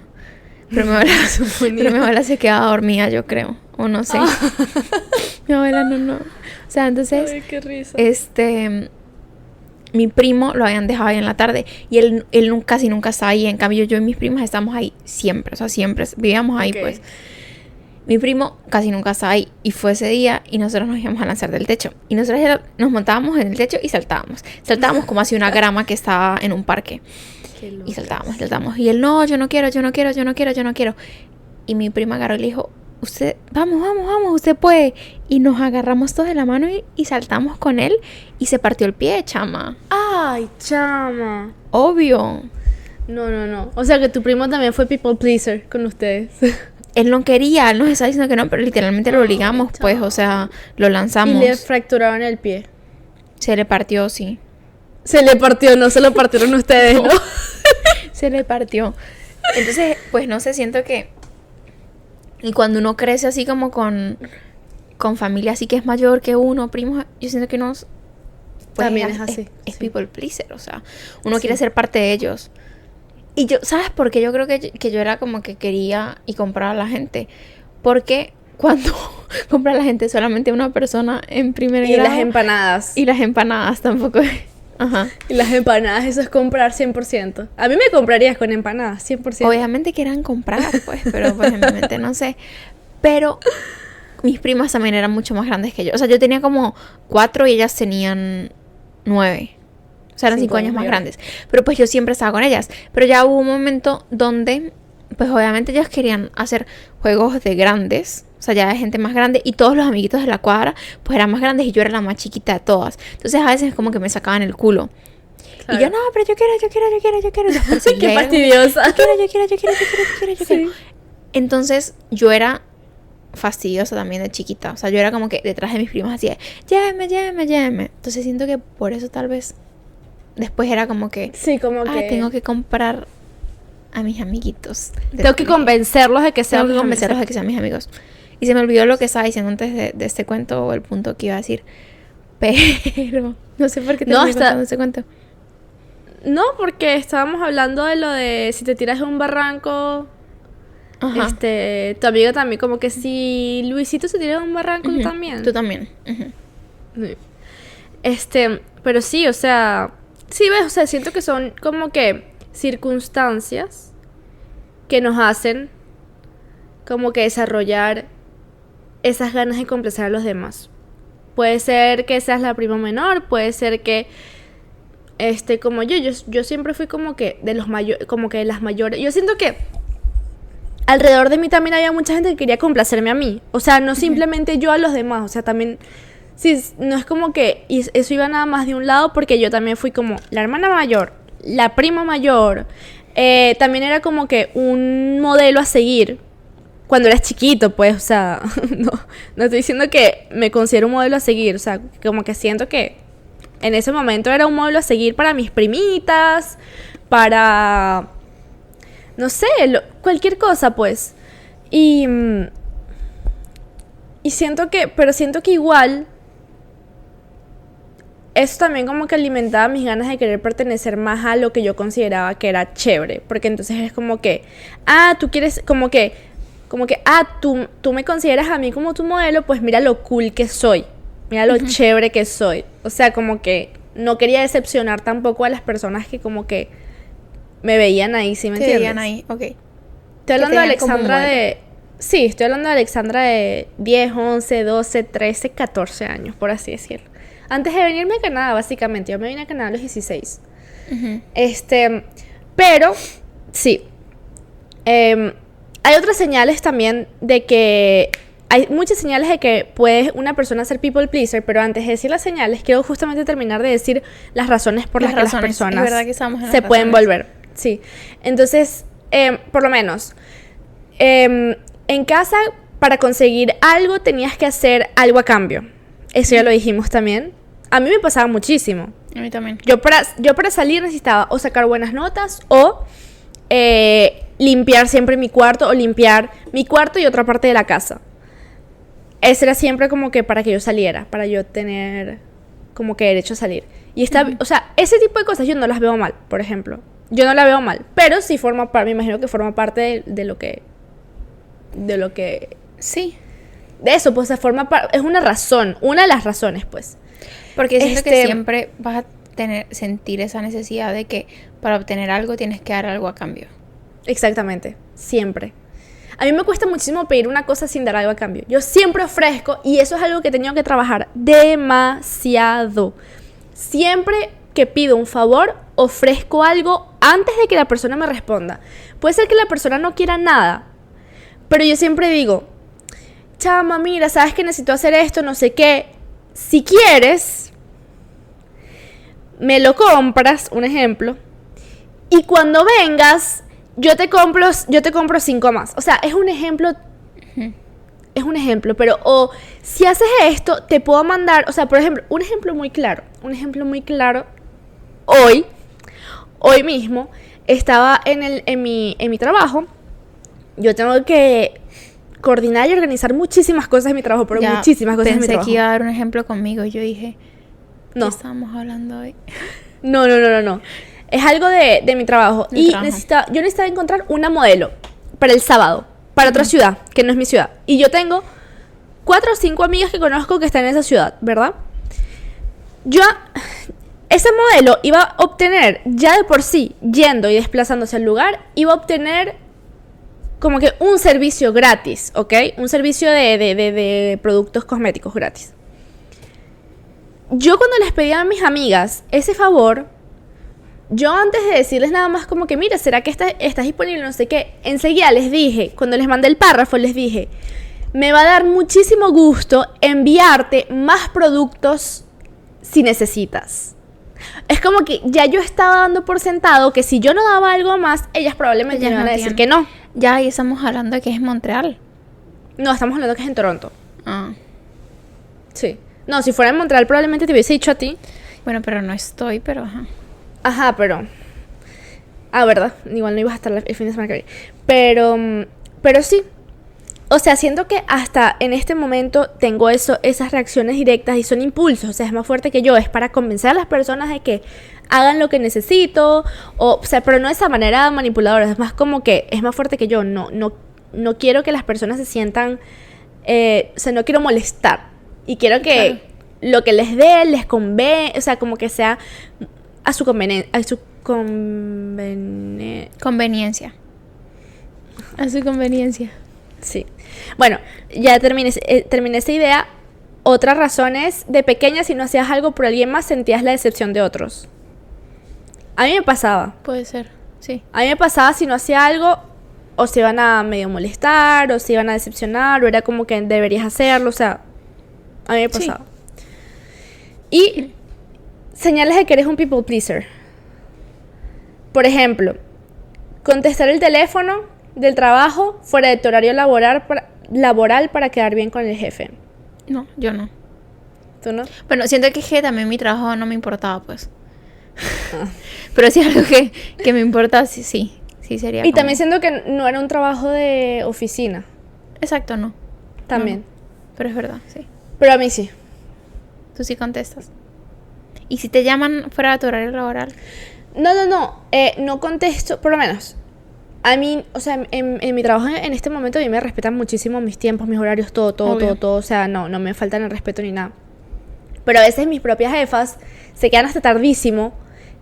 Speaker 2: Pero mi <laughs> abuela, pero mi abuela se quedaba dormida, yo creo. O no sé. <laughs> Mi abuela no, no. O sea, entonces.
Speaker 1: Ay, qué risa.
Speaker 2: Este mi primo lo habían dejado ahí en la tarde y él, él casi nunca estaba ahí. En cambio, yo y mis primas estamos ahí siempre, o sea, siempre vivíamos ahí, pues. Mi primo casi nunca estaba ahí y fue ese día y nosotros nos íbamos a lanzar del techo. Y nosotros nos montábamos en el techo y saltábamos. Saltábamos como hacia una <laughs> grama que estaba en un parque. Y saltábamos, saltábamos. Y él, no, yo no quiero, yo no quiero, yo no quiero, yo no quiero. Y mi prima agarró y le dijo, usted, vamos, vamos, vamos, usted puede. Y nos agarramos todos de la mano y, saltamos con él y se partió el pie, chama.
Speaker 1: Ay, chama.
Speaker 2: Obvio.
Speaker 1: No, no, no. O sea que tu primo también fue people pleaser con ustedes. <laughs>
Speaker 2: Él no quería, él nos estaba diciendo que no, pero literalmente lo obligamos, pues, o sea, lo lanzamos.
Speaker 1: Y le fracturaron el pie.
Speaker 2: Se le partió, sí.
Speaker 1: Se le partió, no se lo partieron ustedes, ¿no? <laughs>
Speaker 2: se le partió. Entonces, pues no sé, siento que y cuando uno crece así como con, con familia así que es mayor que uno, primos, yo siento que uno...
Speaker 1: Pues, También es así.
Speaker 2: Es, people pleaser, o sea, uno quiere ser parte de ellos. Y yo, ¿sabes por qué? Yo creo que, que yo era como que quería y compraba a la gente. Porque cuando <laughs> compra a la gente solamente una persona en primer
Speaker 1: y las empanadas.
Speaker 2: Y las empanadas tampoco.
Speaker 1: Ajá. Y las empanadas, eso es comprar 100%. A mí me comprarías con empanadas, 100%.
Speaker 2: Obviamente quieran comprar, pues, pero pues en mi mente no sé. Pero mis primas también eran mucho más grandes que yo. O sea, yo tenía como cuatro y ellas tenían nueve. O sea, eran cinco, años más grandes. Pero pues yo siempre estaba con ellas. Pero ya hubo un momento donde, pues obviamente ellas querían hacer juegos de grandes o sea, ya de gente más grande y todos los amiguitos de la cuadra pues eran más grandes y yo era la más chiquita de todas. Entonces a veces como que me sacaban el culo. Y yo, no, pero yo quiero, yo quiero, yo quiero, yo quiero. <laughs>
Speaker 1: Qué fastidiosa.
Speaker 2: Yo quiero, yo quiero, yo quiero, yo quiero, yo quiero, yo quiero. Entonces yo era fastidiosa también de chiquita. O sea, yo era como que detrás de mis primas así, lléveme, lléveme, lléveme. Entonces siento que por eso tal vez después era como que...
Speaker 1: Sí, como
Speaker 2: ah, tengo que comprar a mis amiguitos.
Speaker 1: Tengo que convencerlos de que sean
Speaker 2: Tengo que convencerlos de que sean mis amigos. Y se me olvidó lo que estaba diciendo antes de, este cuento o el punto que iba a decir. Pero <laughs> no sé por qué te no, está... ese cuento.
Speaker 1: No, porque estábamos hablando de lo de si te tiras de un barranco. Ajá. Este, tu amigo también, como que si Luisito se tira de un barranco, tú también.
Speaker 2: Tú también.
Speaker 1: Este, pero sí, o sea, sí ves, o sea, siento que son como que circunstancias que nos hacen como que desarrollar esas ganas de complacer a los demás. Puede ser que seas la prima menor, puede ser que este como yo, yo, yo siempre fui como que de los mayores, como que de las mayores. Yo siento que alrededor de mí también había mucha gente que quería complacerme a mí. O sea, no simplemente yo a los demás, o sea, también sí, no es como que eso iba nada más de un lado porque yo también fui como la hermana mayor, la prima mayor. Eh, también era como que un modelo a seguir cuando eras chiquito, pues, o sea, <laughs> no, no estoy diciendo que me considero un modelo a seguir, o sea, como que siento que en ese momento era un modelo a seguir para mis primitas, para, no sé, cualquier cosa, pues. Y, mm, y siento que, pero siento que igual, eso también como que alimentaba mis ganas de querer pertenecer más a lo que yo consideraba que era chévere, porque entonces es como que, ah, tú quieres, como que como que, ah, tú, tú me consideras a mí como tu modelo, pues mira lo cool que soy, mira lo chévere que soy. O sea, como que no quería decepcionar tampoco a las personas que como que me veían ahí, ¿sí me entiendes?
Speaker 2: veían ahí, ok.
Speaker 1: Estoy hablando de Alexandra de... Sí, estoy hablando de Alexandra de 10, 11, 12, 13, 14 años, por así decirlo. Antes de venirme a Canadá, básicamente. Yo me vine a Canadá a los 16. Este, pero, sí. Eh, hay otras señales también de que hay muchas señales de que puede una persona ser people pleaser, pero antes de decir las señales, quiero justamente terminar de decir las razones por las, que las personas se pueden volver. Sí. Entonces, em, por lo menos, em, en casa, para conseguir algo, tenías que hacer algo a cambio. Eso ya lo dijimos también. A mí me pasaba muchísimo.
Speaker 2: A mí también.
Speaker 1: Yo para, yo para salir necesitaba o sacar buenas notas o eh, limpiar siempre mi cuarto o limpiar mi cuarto y otra parte de la casa. Ese era siempre como que para que yo saliera, para yo tener como que derecho a salir. Y está, o sea, ese tipo de cosas yo no las veo mal, por ejemplo. Yo no la veo mal, pero sí forma parte, me imagino que forma parte de, de lo que de lo que
Speaker 2: Sí.
Speaker 1: de eso, pues se forma es una razón, una de las razones, pues.
Speaker 2: Porque siento que
Speaker 1: Este-
Speaker 2: siempre vas a tener, sentir esa necesidad de que para obtener algo tienes que dar algo a cambio.
Speaker 1: Exactamente, siempre. A mí me cuesta muchísimo pedir una cosa sin dar algo a cambio. Yo siempre ofrezco y eso es algo que he tenido que trabajar demasiado. Siempre que pido un favor, ofrezco algo antes de que la persona me responda. Puede ser que la persona no quiera nada, pero yo siempre digo, chama, mira, sabes que necesito hacer esto, no sé qué. Si quieres, me lo compras, un ejemplo, y cuando vengas, yo te compro, yo te compro cinco más. O sea, es un ejemplo. Es un ejemplo, pero o si haces esto, te puedo mandar, o sea, por ejemplo, un ejemplo muy claro, un ejemplo muy claro, hoy, hoy mismo, estaba en, el, en, mi, en mi trabajo, yo tengo que coordinar y organizar muchísimas cosas en mi trabajo, pero
Speaker 2: Ya
Speaker 1: muchísimas cosas en mi
Speaker 2: Pensé
Speaker 1: trabajo.
Speaker 2: que iba a dar un ejemplo conmigo yo dije,
Speaker 1: No.
Speaker 2: ¿qué estábamos hablando hoy?
Speaker 1: No, no, no, no, no. Es algo de, de mi trabajo.
Speaker 2: De
Speaker 1: y
Speaker 2: trabajo.
Speaker 1: necesita, yo necesitaba encontrar una modelo para el sábado, para otra ciudad, que no es mi ciudad. Y yo tengo cuatro o cinco amigas que conozco que están en esa ciudad, ¿verdad? Yo, ese modelo iba a obtener, ya de por sí, yendo y desplazándose al lugar, iba a obtener como que un servicio gratis, ¿ok? Un servicio de, de- de- de productos cosméticos gratis. Yo cuando les pedía a mis amigas ese favor, yo antes de decirles nada más como que, mira, ¿será que está, estás disponible? No sé qué. Enseguida les dije, cuando les mandé el párrafo, les dije, me va a dar muchísimo gusto enviarte más productos si necesitas. Es como que ya yo estaba dando por sentado que si yo no daba algo más, ellas probablemente
Speaker 2: Ellas
Speaker 1: me
Speaker 2: no
Speaker 1: a decir
Speaker 2: tienen.
Speaker 1: que no.
Speaker 2: Ya ahí estamos hablando de que es Montreal.
Speaker 1: No, estamos hablando que es en Toronto.
Speaker 2: Ah.
Speaker 1: Sí. No, si fuera en Montreal probablemente te hubiese dicho a ti.
Speaker 2: Bueno, pero no estoy, pero ajá.
Speaker 1: Ajá, pero. Ah, ¿verdad? Igual no ibas a estar el fin de semana que viene. Pero. mm, Pero sí. O sea, siento que hasta en este momento tengo eso, esas reacciones directas y son impulsos. O sea, es más fuerte que yo. Es para convencer a las personas de que hagan lo que necesito. O, o sea, pero no de esa manera manipuladora. Es más como que es más fuerte que yo. No, no, no quiero que las personas se sientan. eh, o sea, no quiero molestar. Y quiero que lo que les dé les convenga. O sea, como que sea a su conveniencia. A su conveniencia.
Speaker 2: Conveniencia. A su conveniencia.
Speaker 1: Sí. Bueno, ya terminé, eh, terminé esa idea. Otra razón es, de pequeña, si no hacías algo por alguien más, sentías la decepción de otros. A mí me pasaba.
Speaker 2: Puede ser, sí.
Speaker 1: A mí me pasaba si no hacía algo, o se iban a medio molestar, o se iban a decepcionar, o era como que deberías hacerlo, o sea, a mí me
Speaker 2: Sí.
Speaker 1: pasaba. Y señales de que eres un people pleaser. Por ejemplo, contestar el teléfono del trabajo fuera de tu horario laboral para, laboral para quedar bien con el jefe.
Speaker 2: No, yo no.
Speaker 1: ¿Tú no?
Speaker 2: Bueno, siento que, también mi trabajo no me importaba, pues. <laughs> <laughs> Pero si es algo que, que me importa, sí, sí. Sí sería
Speaker 1: Y
Speaker 2: como-
Speaker 1: también siento que no era un trabajo de oficina.
Speaker 2: Exacto, no.
Speaker 1: También.
Speaker 2: No, pero es verdad, sí.
Speaker 1: Pero a mí sí.
Speaker 2: Tú sí contestas. ¿Y si te llaman fuera de tu horario laboral?
Speaker 1: No, no, no. eh, no contesto, por lo menos. A mí, o sea, en, en mi trabajo en este momento a mí me respetan muchísimo mis tiempos, mis horarios, todo, todo,
Speaker 2: Obvio.
Speaker 1: todo, todo. O sea, no, no me faltan el respeto ni nada. Pero a veces mis propias jefas se quedan hasta tardísimo,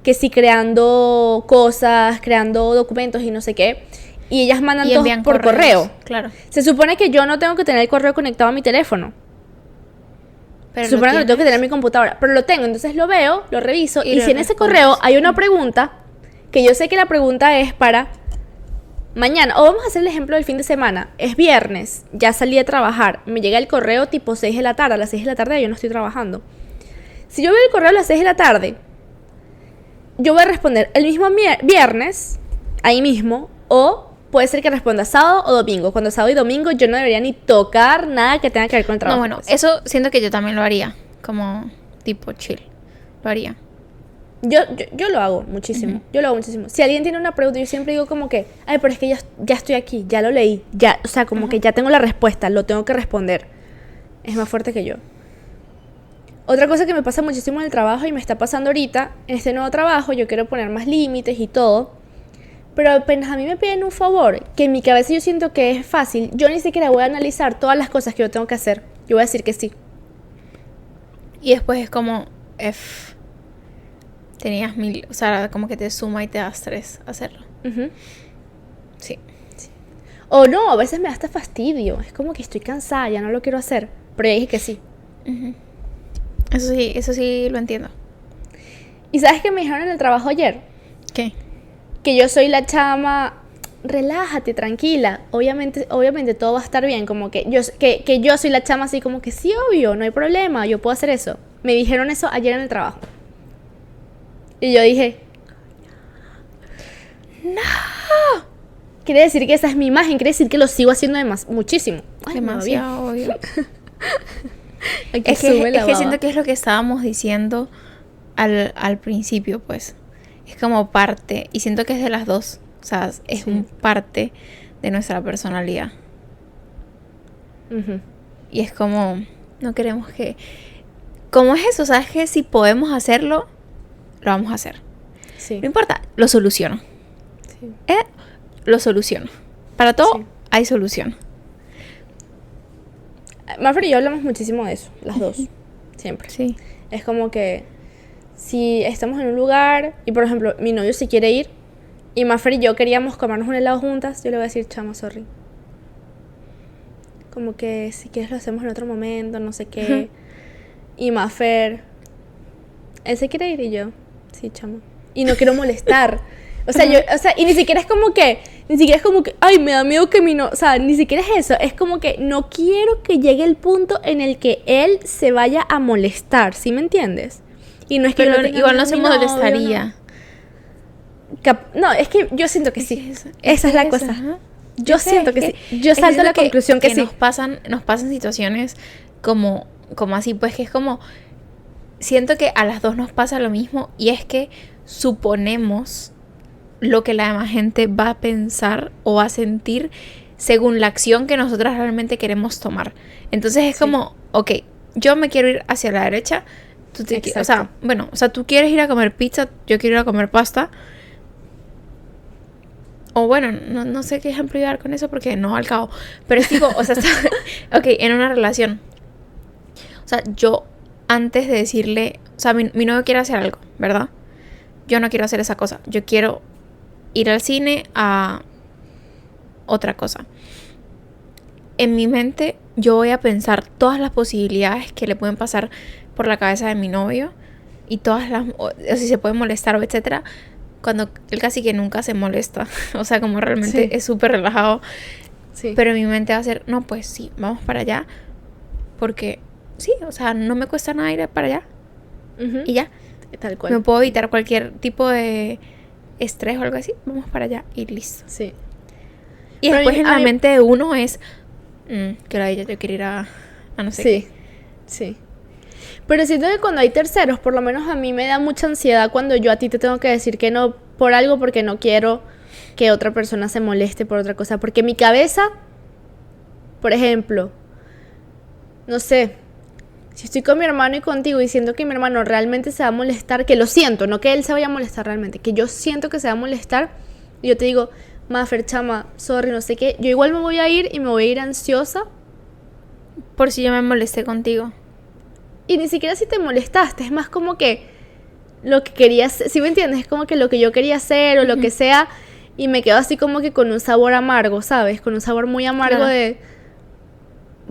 Speaker 1: que sí creando cosas, creando documentos y no sé qué. Y ellas mandan
Speaker 2: Y
Speaker 1: todo por
Speaker 2: correos,
Speaker 1: correo.
Speaker 2: Claro.
Speaker 1: Se supone que yo no tengo que tener el correo conectado a mi teléfono.
Speaker 2: Pero
Speaker 1: Se supone que tengo que tener en mi computadora, pero lo tengo, entonces lo veo, lo reviso
Speaker 2: Y
Speaker 1: y,
Speaker 2: lo
Speaker 1: si en ese correo hay una pregunta, que yo sé que la pregunta es para mañana, o vamos a hacer el ejemplo del fin de semana, es viernes, ya salí de trabajar, me llega el correo tipo 6 de la tarde, a las 6 de la tarde yo no estoy trabajando. Si yo veo el correo a las 6 de la tarde, yo voy a responder el mismo viernes, ahí mismo, o puede ser que responda sábado o domingo. Cuando sábado y domingo yo no debería ni tocar nada que tenga que ver con el trabajo.
Speaker 2: No, bueno, eso siento que yo también lo haría. Como tipo chill. Lo haría.
Speaker 1: Yo, yo, lo hago muchísimo. Yo lo hago muchísimo. Si alguien tiene una pregunta, yo siempre digo como que, ay, pero es que ya, ya estoy aquí, ya lo leí, ya, o sea, como que ya tengo la respuesta, lo tengo que responder. Es más fuerte que yo. Otra cosa que me pasa muchísimo en el trabajo y me está pasando ahorita, en este nuevo trabajo, yo quiero poner más límites y todo. Pero apenas a mí me piden un favor, que en mi cabeza yo siento que es fácil, yo ni siquiera voy a analizar todas las cosas que yo tengo que hacer. Yo voy a decir que sí.
Speaker 2: Y después es como, F tenías mil, o sea, como que te suma y te da estrés hacerlo.
Speaker 1: sí. O no, a veces me da hasta fastidio. Es como que estoy cansada, ya no lo quiero hacer. Pero ya dije que sí.
Speaker 2: Eso sí, eso sí lo entiendo.
Speaker 1: ¿Y sabes qué me dijeron en el trabajo ayer?
Speaker 2: ¿Qué?
Speaker 1: Que yo soy la chama. Relájate, tranquila. Obviamente, obviamente todo va a estar bien. Como que yo, que, que yo soy la chama así como que sí, obvio, no hay problema, yo puedo hacer eso. Me dijeron eso ayer en el trabajo. Y yo dije, no. Quiere decir que esa es mi imagen, quiere decir que lo sigo haciendo muchísimo.
Speaker 2: Demasiado obvio. <laughs> es, que, es que siento que es lo que estábamos diciendo al, al, principio, pues. Es como parte, y siento que es de las dos. O sea, es un parte de nuestra personalidad. Y es como, no queremos que... ¿Cómo es eso? ¿Sabes que si podemos hacerlo, lo vamos a hacer. No importa, lo soluciono. Sí. Eh, lo soluciono. Para todo hay solución.
Speaker 1: Maffer y yo hablamos muchísimo de eso, las dos. Siempre.
Speaker 2: Sí.
Speaker 1: Es como que si estamos en un lugar y, por ejemplo, mi novio si quiere ir y Maffer y yo queríamos comernos un helado juntas, yo le voy a decir, chama, sorry. Como que si quieres lo hacemos en otro momento, no sé qué. y Maffer, él se quiere ir y yo, Sí, chamo. Y no quiero molestar. O sea, yo, o sea, y ni siquiera es como que, ni siquiera es como que, ay, me da miedo que mi no, o sea, ni siquiera es eso, es como que no quiero que llegue el punto en el que él se vaya a molestar, ¿sí me entiendes?
Speaker 2: Y no es que igual no se molestaría.
Speaker 1: No. es que yo siento que sí. Esa es la cosa. Yo siento que, sí. Yo salto a la conclusión que, sí.
Speaker 2: Nos pasan, nos pasan situaciones como, como así, pues que es como siento que a las dos nos pasa lo mismo y es que suponemos lo que la demás gente va a pensar o va a sentir según la acción que nosotras realmente queremos tomar. Entonces es como, ok, yo me quiero ir hacia la derecha, tú te o sea, bueno, o sea, tú quieres ir a comer pizza, yo quiero ir a comer pasta. O bueno, no, no sé qué ejemplo con eso porque no al cabo. Pero es tipo, o sea, <laughs> está, ok, en una relación. O sea, yo antes de decirle, o sea, mi, novio quiere hacer algo, ¿verdad? Yo no quiero hacer esa cosa. Yo quiero ir al cine a otra cosa. En mi mente yo voy a pensar todas las posibilidades que le pueden pasar por la cabeza de mi novio y todas las, o, si se puede molestar o etcétera, cuando él casi que nunca se molesta, <laughs> o sea, como realmente es súper relajado. Sí. Pero mi mente va a ser, no, pues sí, vamos para allá, porque sí, o sea, no me cuesta nada ir para allá. Y ya. Tal cual. Me puedo evitar cualquier tipo de estrés o algo así. Vamos para allá y listo.
Speaker 1: Sí.
Speaker 2: Y después en la mente de uno es mm, que la ella yo quiero ir a, a no sé
Speaker 1: sí, Sí. Pero siento que cuando hay terceros, por lo menos a mí me da mucha ansiedad cuando yo a ti te tengo que decir que no por algo porque no quiero que otra persona se moleste por otra cosa. Porque mi cabeza, por ejemplo, no sé, si estoy con mi hermano y contigo diciendo que mi hermano realmente se va a molestar, que lo siento, no que él se vaya a molestar realmente, que yo siento que se va a molestar, y yo te digo, Mafer, chama, sorry, no sé qué, yo igual me voy a ir y me voy a ir ansiosa.
Speaker 2: Por si yo me molesté contigo.
Speaker 1: Y ni siquiera si te molestaste, es más como que lo que querías, si me entiendes, es como que lo que yo quería hacer o lo que sea, y me quedo así como que con un sabor amargo, ¿sabes? Con un sabor muy amargo de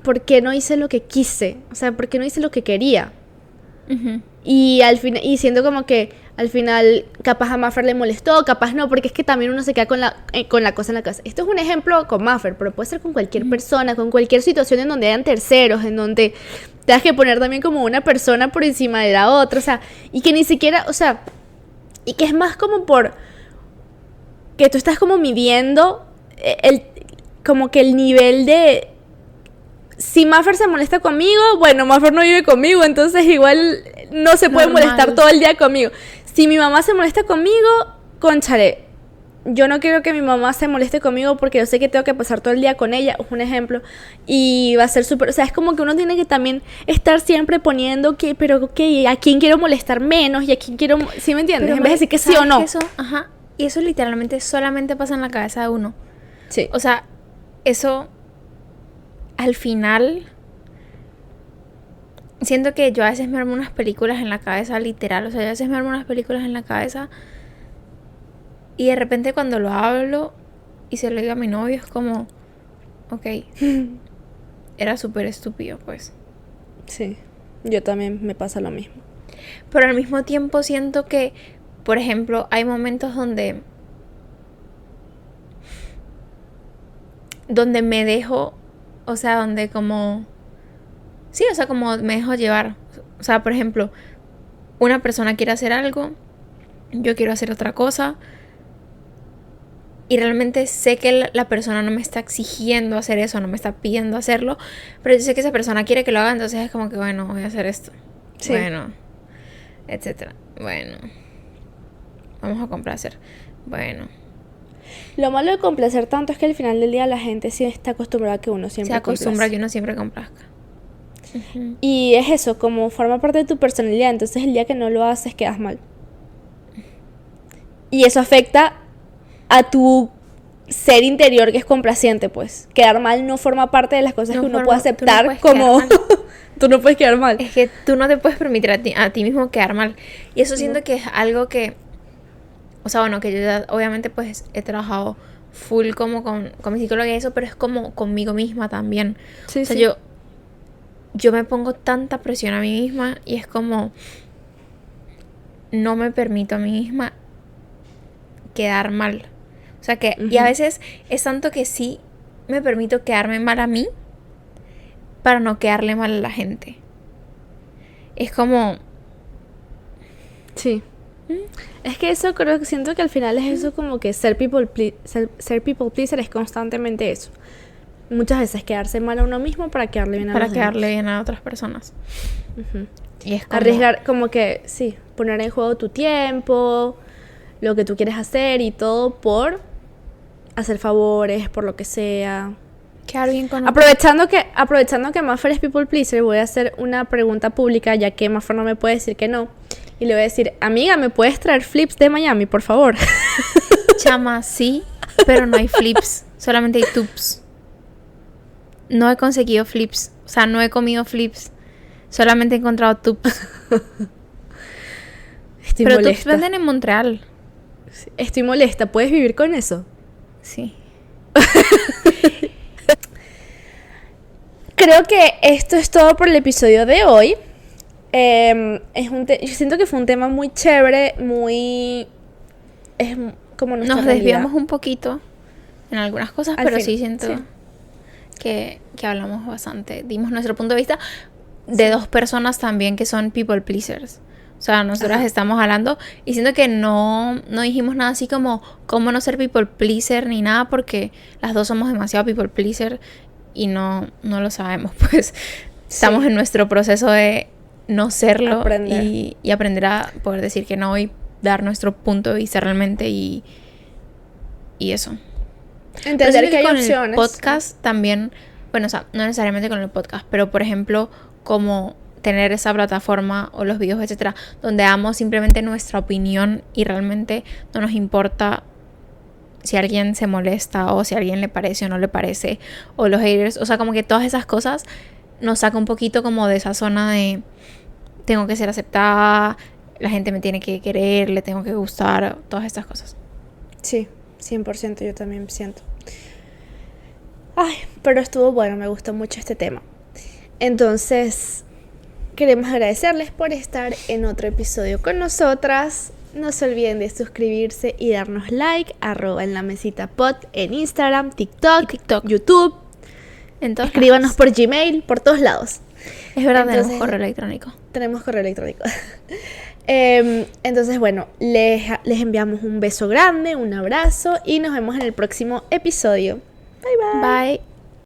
Speaker 1: ¿por qué no hice lo que quise? O sea, ¿por qué no hice lo que quería? Y al final, y siendo como que al final capaz a Maffer le molestó, capaz no, porque es que también uno se queda con la, eh, con la cosa en la casa. Esto es un ejemplo con Maffer, pero puede ser con cualquier persona, con cualquier situación en donde hayan terceros, en donde tengas que poner también como una persona por encima de la otra, o sea, y que ni siquiera, o sea, y que es más como por que tú estás como midiendo eh, el, como que el nivel de si Maffer se molesta conmigo, bueno, Maffer no vive conmigo, entonces igual no se puede molestar todo el día conmigo. Si mi mamá se molesta conmigo, conchale, yo no quiero que mi mamá se moleste conmigo porque yo sé que tengo que pasar todo el día con ella, es un ejemplo, y va a ser súper, o sea, es como que uno tiene que también estar siempre poniendo que, pero que a quién quiero molestar menos y a quién quiero, ¿sí me entiendes? en vez de decir que sí o no.
Speaker 2: Eso, ajá, y eso literalmente solamente pasa en la cabeza de uno.
Speaker 1: Sí.
Speaker 2: O sea, eso al final siento que yo a veces me armo unas películas en la cabeza, literal, o sea, yo a veces me armo unas películas en la cabeza y de repente cuando lo hablo y se lo digo a mi novio es como, ok, <laughs> era súper estúpido, pues.
Speaker 1: Sí, yo también me pasa lo mismo.
Speaker 2: Pero al mismo tiempo siento que, por ejemplo, hay momentos donde... Donde me dejo, o sea, donde como... Sí, o sea, como me dejo llevar. O sea, por ejemplo, una persona quiere hacer algo, yo quiero hacer otra cosa y realmente sé que la persona no me está exigiendo hacer eso, no me está pidiendo hacerlo, pero yo sé que esa persona quiere que lo haga, entonces es como que, bueno, voy a hacer esto. Bueno, etcétera. Bueno, vamos a complacer. Bueno.
Speaker 1: Lo malo de complacer tanto es que al final del día la gente sí está acostumbrada a que uno siempre
Speaker 2: Se acostumbra a que uno siempre complazca.
Speaker 1: Y es eso, como forma parte de tu personalidad, entonces el día que no lo haces quedas mal. Y eso afecta a tu ser interior que es complaciente, pues. Quedar mal no forma parte de las cosas que uno puede aceptar como... <laughs> tú no puedes quedar mal.
Speaker 2: Es que tú no te puedes permitir a ti, a ti mismo quedar mal. Y eso siento que es algo que... O sea, bueno, que yo ya, obviamente pues he trabajado full como con, con mi psicóloga y eso, pero es como conmigo misma también. Sí, o sea, yo... Yo me pongo tanta presión a mí misma y es como... No me permito a mí misma quedar mal. O sea que, y a veces es tanto que sí me permito quedarme mal a mí para no quedarle mal a la gente. Es como...
Speaker 1: Sí. ¿Mm? Es que eso creo que siento que al final es eso como que ser people, ser, people pleaser es constantemente eso. Muchas veces quedarse mal a uno mismo para quedarle bien a
Speaker 2: Para quedarle bien a otras personas.
Speaker 1: Y es Arriesgar como que, sí, poner en juego tu tiempo, lo que tú quieres hacer y todo por hacer favores, por lo que sea.
Speaker 2: Quedar bien con
Speaker 1: aprovechando que aprovechando que Maffer es people pleaser, voy a hacer una pregunta pública ya que Maffer no me puede decir que no. Y le voy a decir, amiga, ¿me puedes traer flips de Miami, por favor? <laughs>
Speaker 2: Chama, sí, pero no hay flips, solamente hay tubes. No he conseguido flips, o sea, no he comido flips, solamente he encontrado tubes. <laughs> pero tubes venden en Montreal.
Speaker 1: Estoy molesta, ¿puedes vivir con eso?
Speaker 2: Sí. <laughs>
Speaker 1: Creo que esto es todo por el episodio de hoy. Em, es un yo siento que fue un tema muy chévere, muy... Es como
Speaker 2: Nos desviamos un poquito en algunas cosas, pero sí siento Que, que hablamos bastante. Dimos nuestro punto de vista de dos personas también que son people pleasers. O sea, nosotras estamos hablando y siento que no, no dijimos nada así como cómo no ser people pleaser ni nada porque las dos somos demasiado people pleaser y no, no lo sabemos. <laughs> Pues estamos en nuestro proceso de no serlo Y, y, aprender a poder decir que no y dar nuestro punto de vista realmente y, y eso.
Speaker 1: Entender que, hay
Speaker 2: con
Speaker 1: opciones.
Speaker 2: el podcast también, bueno, o sea, no necesariamente con el podcast, pero por ejemplo, como tener esa plataforma o los videos, etcétera, donde damos simplemente nuestra opinión y realmente no nos importa si alguien se molesta o si alguien le parece o no le parece o los haters, o sea, como que todas esas cosas nos saca un poquito como de esa zona de tengo que ser aceptada, la gente me tiene que querer, le tengo que gustar, todas estas cosas.
Speaker 1: Sí, 100% yo también siento. Ay, pero estuvo bueno, me gustó mucho este tema. Entonces, Queremos agradecerles por estar en otro episodio con nosotras. No se olviden de suscribirse y darnos like, arroba en la mesita pod en Instagram, TikTok, TikTok, YouTube. Entonces, Escríbanos por Gmail, por todos lados.
Speaker 2: Es verdad, tenemos correo electrónico.
Speaker 1: Tenemos correo electrónico. <laughs> Em, entonces, bueno, les, les enviamos un beso grande, un abrazo y nos vemos en el próximo episodio. Bye bye.
Speaker 2: Bye.